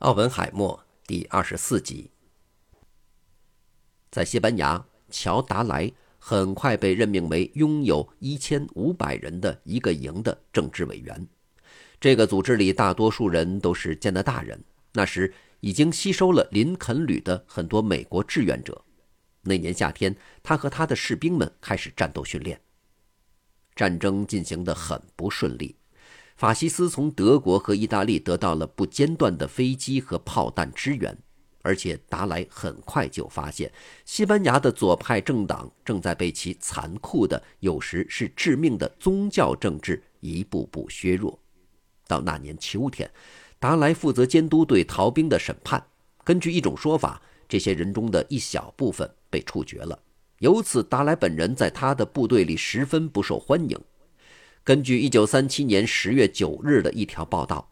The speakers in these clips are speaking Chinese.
奥本海默第二十四集。在西班牙，乔达莱很快被任命为拥有一千五百人的一个营的政治委员。这个组织里大多数人都是加拿大人，那时已经吸收了林肯旅的很多美国志愿者。那年夏天，他和他的士兵们开始战斗训练。战争进行得很不顺利。法西斯从德国和意大利得到了不间断的飞机和炮弹支援，而且达莱很快就发现，西班牙的左派政党正在被其残酷的、有时是致命的宗教政治一步步削弱。到那年秋天，达莱负责监督对逃兵的审判。根据一种说法，这些人中的一小部分被处决了，由此达莱本人在他的部队里十分不受欢迎。根据1937年10月9日的一条报道，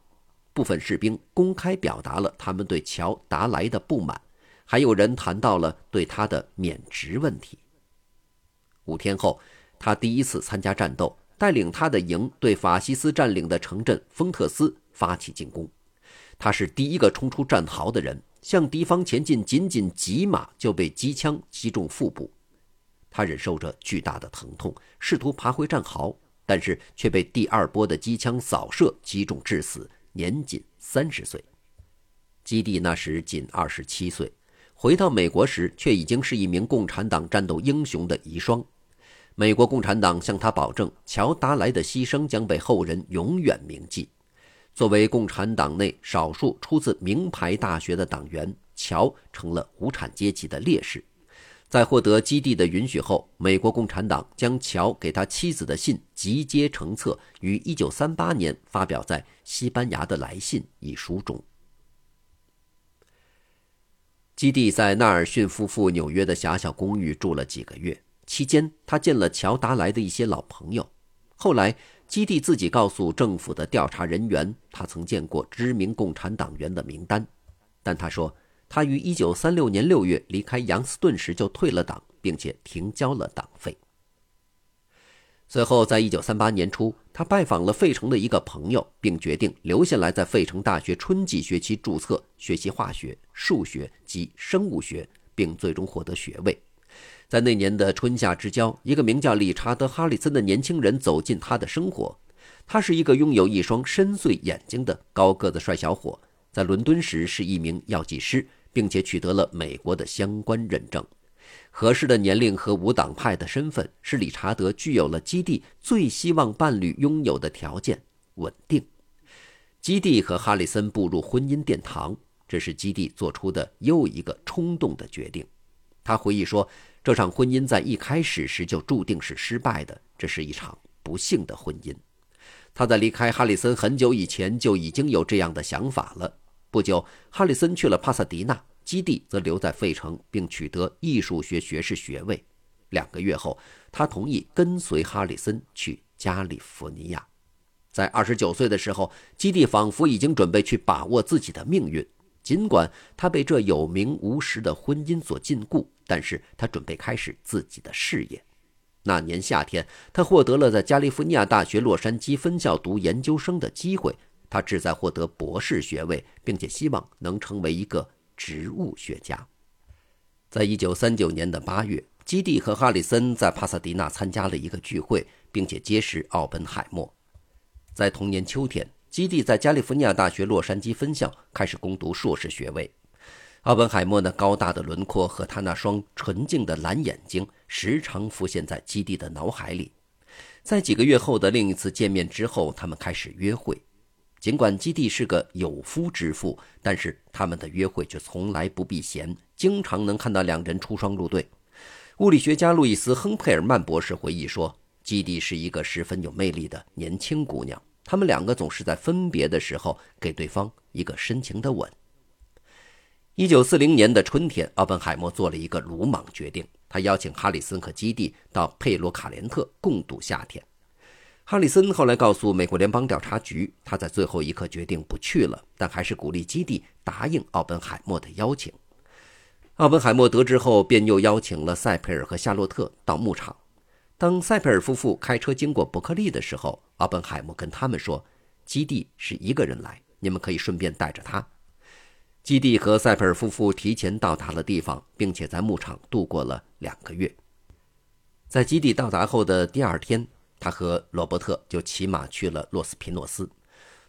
部分士兵公开表达了他们对乔达莱的不满，还有人谈到了对他的免职问题。五天后，他第一次参加战斗，带领他的营对法西斯占领的城镇丰特斯发起进攻。他是第一个冲出战壕的人，向敌方前进，仅仅几码就被机枪击中腹部。他忍受着巨大的疼痛，试图爬回战壕。但是却被第二波的机枪扫射击中致死，年仅三十岁。基地那时仅二十七岁，回到美国时却已经是一名共产党战斗英雄的遗孀。美国共产党向他保证，乔达莱的牺牲将被后人永远铭记。作为共产党内少数出自名牌大学的党员，乔成了无产阶级的烈士。在获得基地的允许后，美国共产党将乔给他妻子的信集结成册，于1938年发表在《西班牙的来信》一书中。基地在纳尔逊夫妇纽约的狭小公寓住了几个月，期间他见了乔达莱的一些老朋友。后来，基地自己告诉政府的调查人员，他曾见过知名共产党员的名单，但他说。他于1936年6月离开杨斯顿时就退了党，并且停交了党费。随后，在1938年初，他拜访了费城的一个朋友，并决定留下来在费城大学春季学期注册学习化学、数学及生物学，并最终获得学位。在那年的春夏之交，一个名叫理查德·哈里森的年轻人走进他的生活。他是一个拥有一双深邃眼睛的高个子帅小伙，在伦敦时是一名药剂师。并且取得了美国的相关认证，合适的年龄和无党派的身份，是理查德具有了基地最希望伴侣拥有的条件——稳定。基地和哈里森步入婚姻殿堂，这是基地做出的又一个冲动的决定。他回忆说：“这场婚姻在一开始时就注定是失败的，这是一场不幸的婚姻。”他在离开哈里森很久以前就已经有这样的想法了。不久，哈里森去了帕萨迪纳，基地则留在费城，并取得艺术学学士学位。两个月后，他同意跟随哈里森去加利福尼亚。在二十九岁的时候，基地仿佛已经准备去把握自己的命运。尽管他被这有名无实的婚姻所禁锢，但是他准备开始自己的事业。那年夏天，他获得了在加利福尼亚大学洛杉矶分校读研究生的机会。他志在获得博士学位，并且希望能成为一个植物学家。在一九三九年的八月，基蒂和哈里森在帕萨迪纳参加了一个聚会，并且结识奥本海默。在同年秋天，基蒂在加利福尼亚大学洛杉矶分校开始攻读硕士学位。奥本海默那高大的轮廓和他那双纯净的蓝眼睛时常浮现在基地的脑海里。在几个月后的另一次见面之后，他们开始约会。尽管基蒂是个有夫之妇，但是他们的约会却从来不避嫌，经常能看到两人出双入对。物理学家路易斯·亨佩尔曼博士回忆说：“基地是一个十分有魅力的年轻姑娘，他们两个总是在分别的时候给对方一个深情的吻。”一九四零年的春天，奥本海默做了一个鲁莽决定，他邀请哈里森和基地到佩罗卡连特共度夏天。哈里森后来告诉美国联邦调查局，他在最后一刻决定不去了，但还是鼓励基地答应奥本海默的邀请。奥本海默得知后，便又邀请了塞佩尔和夏洛特到牧场。当塞佩尔夫妇开车经过伯克利的时候，奥本海默跟他们说：“基地是一个人来，你们可以顺便带着他。”基地和塞佩尔夫妇提前到达了地方，并且在牧场度过了两个月。在基地到达后的第二天，他和罗伯特就骑马去了洛斯皮诺斯。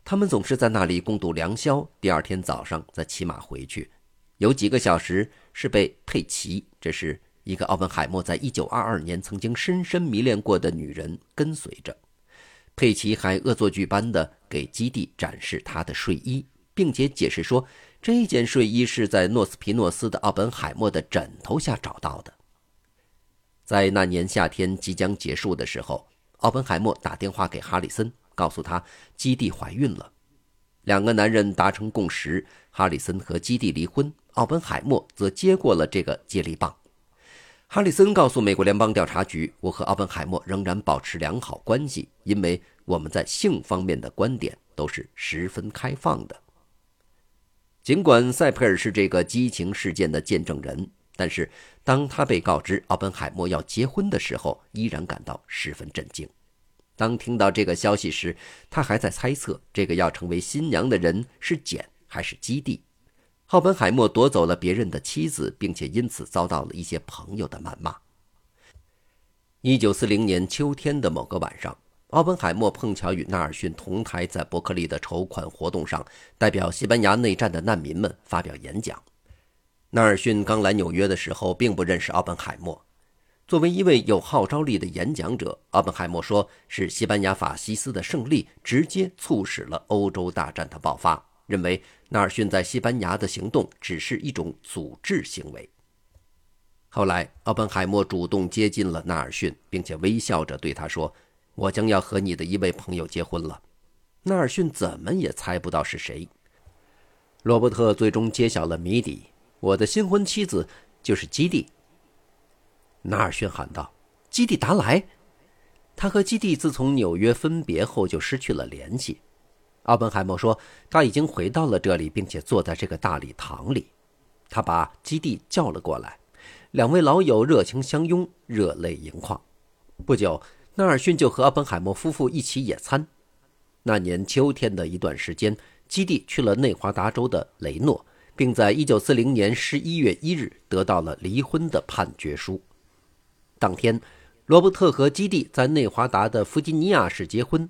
他们总是在那里共度良宵，第二天早上再骑马回去。有几个小时是被佩奇，这是一个奥本海默在一九二二年曾经深深迷恋过的女人跟随着。佩奇还恶作剧般的给基地展示他的睡衣，并且解释说。这件睡衣是在诺斯皮诺斯的奥本海默的枕头下找到的。在那年夏天即将结束的时候，奥本海默打电话给哈里森，告诉他基地怀孕了。两个男人达成共识，哈里森和基地离婚，奥本海默则接过了这个接力棒。哈里森告诉美国联邦调查局：“我和奥本海默仍然保持良好关系，因为我们在性方面的观点都是十分开放的。”尽管塞佩尔是这个激情事件的见证人，但是当他被告知奥本海默要结婚的时候，依然感到十分震惊。当听到这个消息时，他还在猜测这个要成为新娘的人是简还是基地。奥本海默夺走了别人的妻子，并且因此遭到了一些朋友的谩骂。一九四零年秋天的某个晚上。奥本海默碰巧与纳尔逊同台，在伯克利的筹款活动上，代表西班牙内战的难民们发表演讲。纳尔逊刚来纽约的时候，并不认识奥本海默。作为一位有号召力的演讲者，奥本海默说是西班牙法西斯的胜利直接促使了欧洲大战的爆发，认为纳尔逊在西班牙的行动只是一种组织行为。后来，奥本海默主动接近了纳尔逊，并且微笑着对他说。我将要和你的一位朋友结婚了，纳尔逊怎么也猜不到是谁。罗伯特最终揭晓了谜底：我的新婚妻子就是基地。纳尔逊喊道：“基地达莱！”他和基地自从纽约分别后就失去了联系。奥本海默说：“他已经回到了这里，并且坐在这个大礼堂里。”他把基地叫了过来，两位老友热情相拥，热泪盈眶。不久。纳尔逊就和奥本海默夫妇一起野餐。那年秋天的一段时间，基地去了内华达州的雷诺，并在1940年11月1日得到了离婚的判决书。当天，罗伯特和基地在内华达的弗吉尼亚市结婚。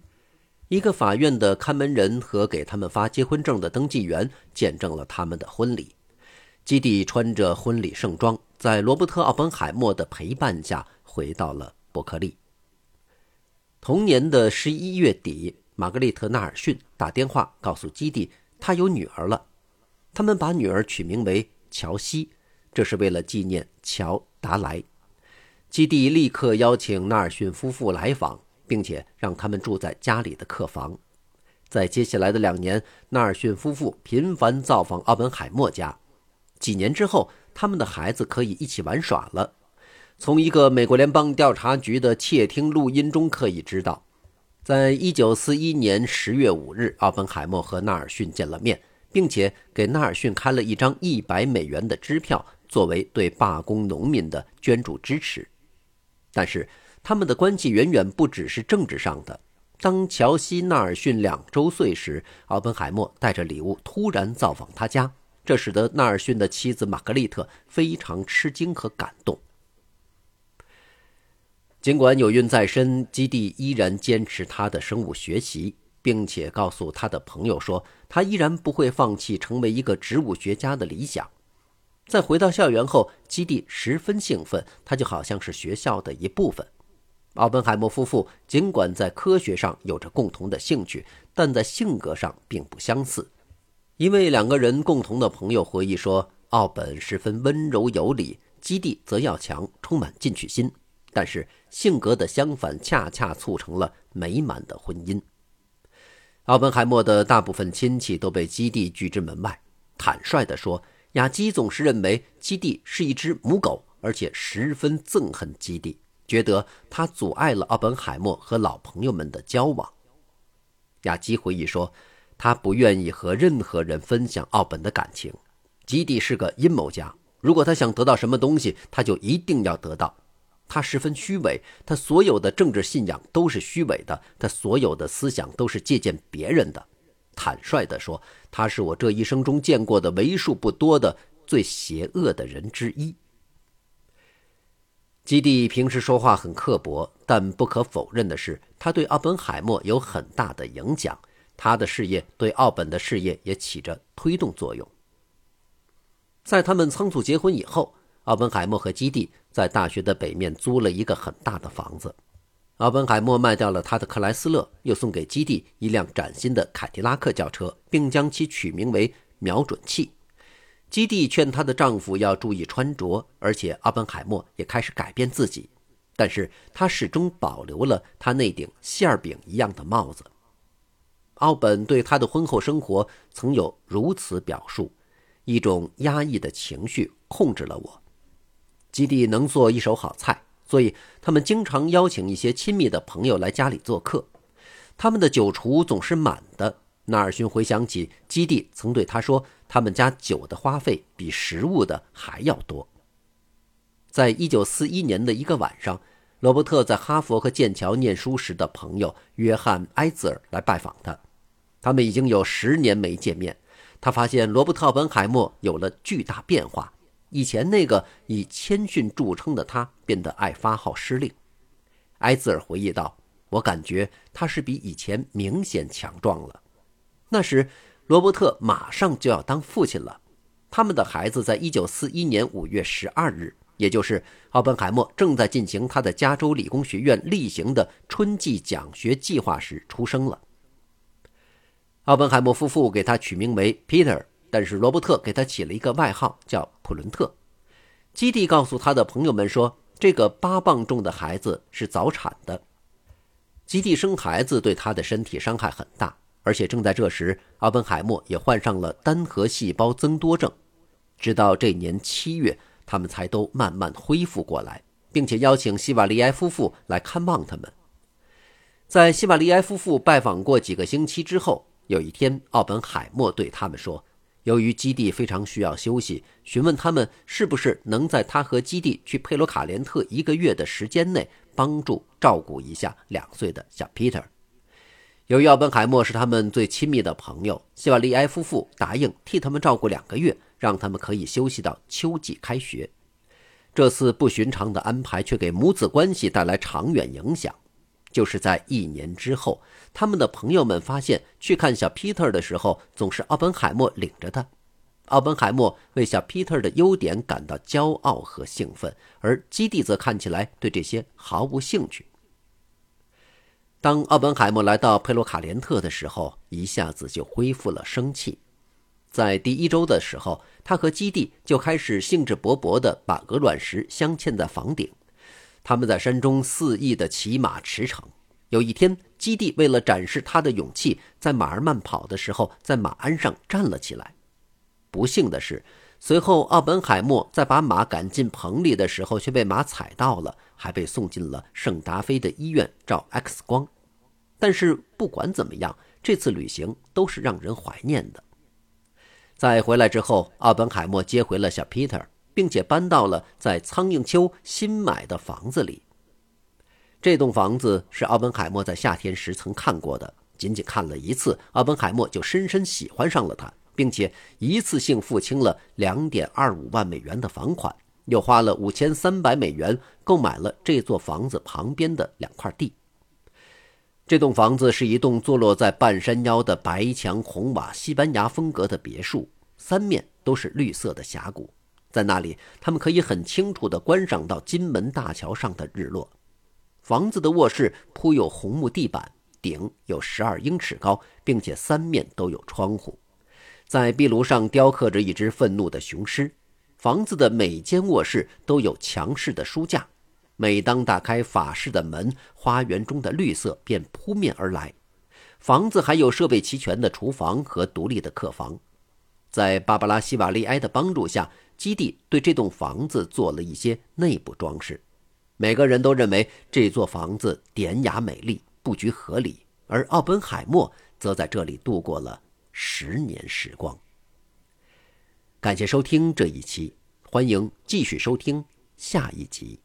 一个法院的看门人和给他们发结婚证的登记员见证了他们的婚礼。基地穿着婚礼盛装，在罗伯特·奥本海默的陪伴下回到了伯克利。同年的十一月底，玛格丽特·纳尔逊打电话告诉基地，他有女儿了。他们把女儿取名为乔西，这是为了纪念乔·达莱。基地立刻邀请纳尔逊夫妇来访，并且让他们住在家里的客房。在接下来的两年，纳尔逊夫妇频繁造访奥本海默家。几年之后，他们的孩子可以一起玩耍了。从一个美国联邦调查局的窃听录音中可以知道，在一九四一年十月五日，奥本海默和纳尔逊见了面，并且给纳尔逊开了一张一百美元的支票，作为对罢工农民的捐助支持。但是，他们的关系远远不只是政治上的。当乔西·纳尔逊两周岁时，奥本海默带着礼物突然造访他家，这使得纳尔逊的妻子玛格丽特非常吃惊和感动。尽管有孕在身，基地依然坚持他的生物学习，并且告诉他的朋友说，他依然不会放弃成为一个植物学家的理想。在回到校园后，基地十分兴奋，他就好像是学校的一部分。奥本海默夫妇尽管在科学上有着共同的兴趣，但在性格上并不相似。一位两个人共同的朋友回忆说，奥本十分温柔有礼，基地则要强，充满进取心。但是性格的相反，恰恰促成了美满的婚姻。奥本海默的大部分亲戚都被基地拒之门外。坦率地说，雅基总是认为基地是一只母狗，而且十分憎恨基地，觉得他阻碍了奥本海默和老朋友们的交往。雅基回忆说，他不愿意和任何人分享奥本的感情。基地是个阴谋家，如果他想得到什么东西，他就一定要得到。他十分虚伪，他所有的政治信仰都是虚伪的，他所有的思想都是借鉴别人的。坦率地说：“他是我这一生中见过的为数不多的最邪恶的人之一。”基地平时说话很刻薄，但不可否认的是，他对奥本海默有很大的影响。他的事业对奥本的事业也起着推动作用。在他们仓促结婚以后，奥本海默和基地在大学的北面租了一个很大的房子。奥本海默卖掉了他的克莱斯勒，又送给基地一辆崭新的凯迪拉克轿车，并将其取名为“瞄准器”。基地劝她的丈夫要注意穿着，而且奥本海默也开始改变自己，但是他始终保留了他那顶馅饼一样的帽子。奥本对他的婚后生活曾有如此表述：“一种压抑的情绪控制了我。”基地能做一手好菜，所以他们经常邀请一些亲密的朋友来家里做客，他们的酒厨总是满的。纳尔逊回想起基地曾对他说：“他们家酒的花费比食物的还要多。”在一九四一年的一个晚上，罗伯特在哈佛和剑桥念书时的朋友约翰·埃兹尔来拜访他，他们已经有十年没见面。他发现罗伯特·本海默有了巨大变化，以前那个以谦逊著称的他变得爱发号施令。埃兹尔回忆道：“我感觉他是比以前明显强壮了。”那时，罗伯特马上就要当父亲了。他们的孩子在1941年5月12日，也就是奥本海默正在进行他的加州理工学院例行的春季讲学计划时出生了。奥本海默夫妇给他取名为 Peter，但是罗伯特给他起了一个外号叫普伦特。基地告诉他的朋友们说，这个八磅重的孩子是早产的。基地生孩子对他的身体伤害很大。而且正在这时，奥本海默也患上了单核细胞增多症。直到这年七月，他们才都慢慢恢复过来，并且邀请希瓦利埃夫妇来看望他们。在希瓦利埃夫妇拜访过几个星期之后，有一天，奥本海默对他们说：“由于基地非常需要休息，询问他们是不是能在他和基地去佩罗卡连特一个月的时间内，帮助照顾一下两岁的小 Peter。”由于奥本海默是他们最亲密的朋友，希瓦利埃夫妇答应替他们照顾两个月，让他们可以休息到秋季开学。这次不寻常的安排却给母子关系带来长远影响。就是在一年之后，他们的朋友们发现，去看小 Peter 的时候，总是奥本海默领着他。奥本海默为小 Peter 的优点感到骄傲和兴奋，而基地则看起来对这些毫无兴趣。当奥本海默来到佩洛卡连特的时候，一下子就恢复了生气。在第一周的时候，他和基地就开始兴致勃勃地把鹅卵石镶嵌在房顶。他们在山中肆意的骑马驰骋。有一天，基地为了展示他的勇气，在马儿慢跑的时候，在马鞍上站了起来。不幸的是，随后奥本海默在把马赶进棚里的时候，却被马踩到了，还被送进了圣达菲的医院照 X 光。但是不管怎么样，这次旅行都是让人怀念的。在回来之后，奥本海默接回了小 Peter，并且搬到了在苍蝇丘新买的房子里。这栋房子是奥本海默在夏天时曾看过的，仅仅看了一次，奥本海默就深深喜欢上了它，并且一次性付清了两点二五万美元的房款，又花了五千三百美元购买了这座房子旁边的两块地。这栋房子是一栋坐落在半山腰的白墙红瓦西班牙风格的别墅，三面都是绿色的峡谷，在那里他们可以很清楚地观赏到金门大桥上的日落。房子的卧室铺有红木地板，顶有十二英尺高，并且三面都有窗户，在壁炉上雕刻着一只愤怒的雄狮。房子的每间卧室都有强势的书架。每当打开法式的门，花园中的绿色便扑面而来。房子还有设备齐全的厨房和独立的客房。在芭芭拉·希瓦利埃的帮助下，基地对这栋房子做了一些内部装饰。每个人都认为这座房子典雅美丽，布局合理。而奥本海默则在这里度过了十年时光。感谢收听这一期，欢迎继续收听下一集。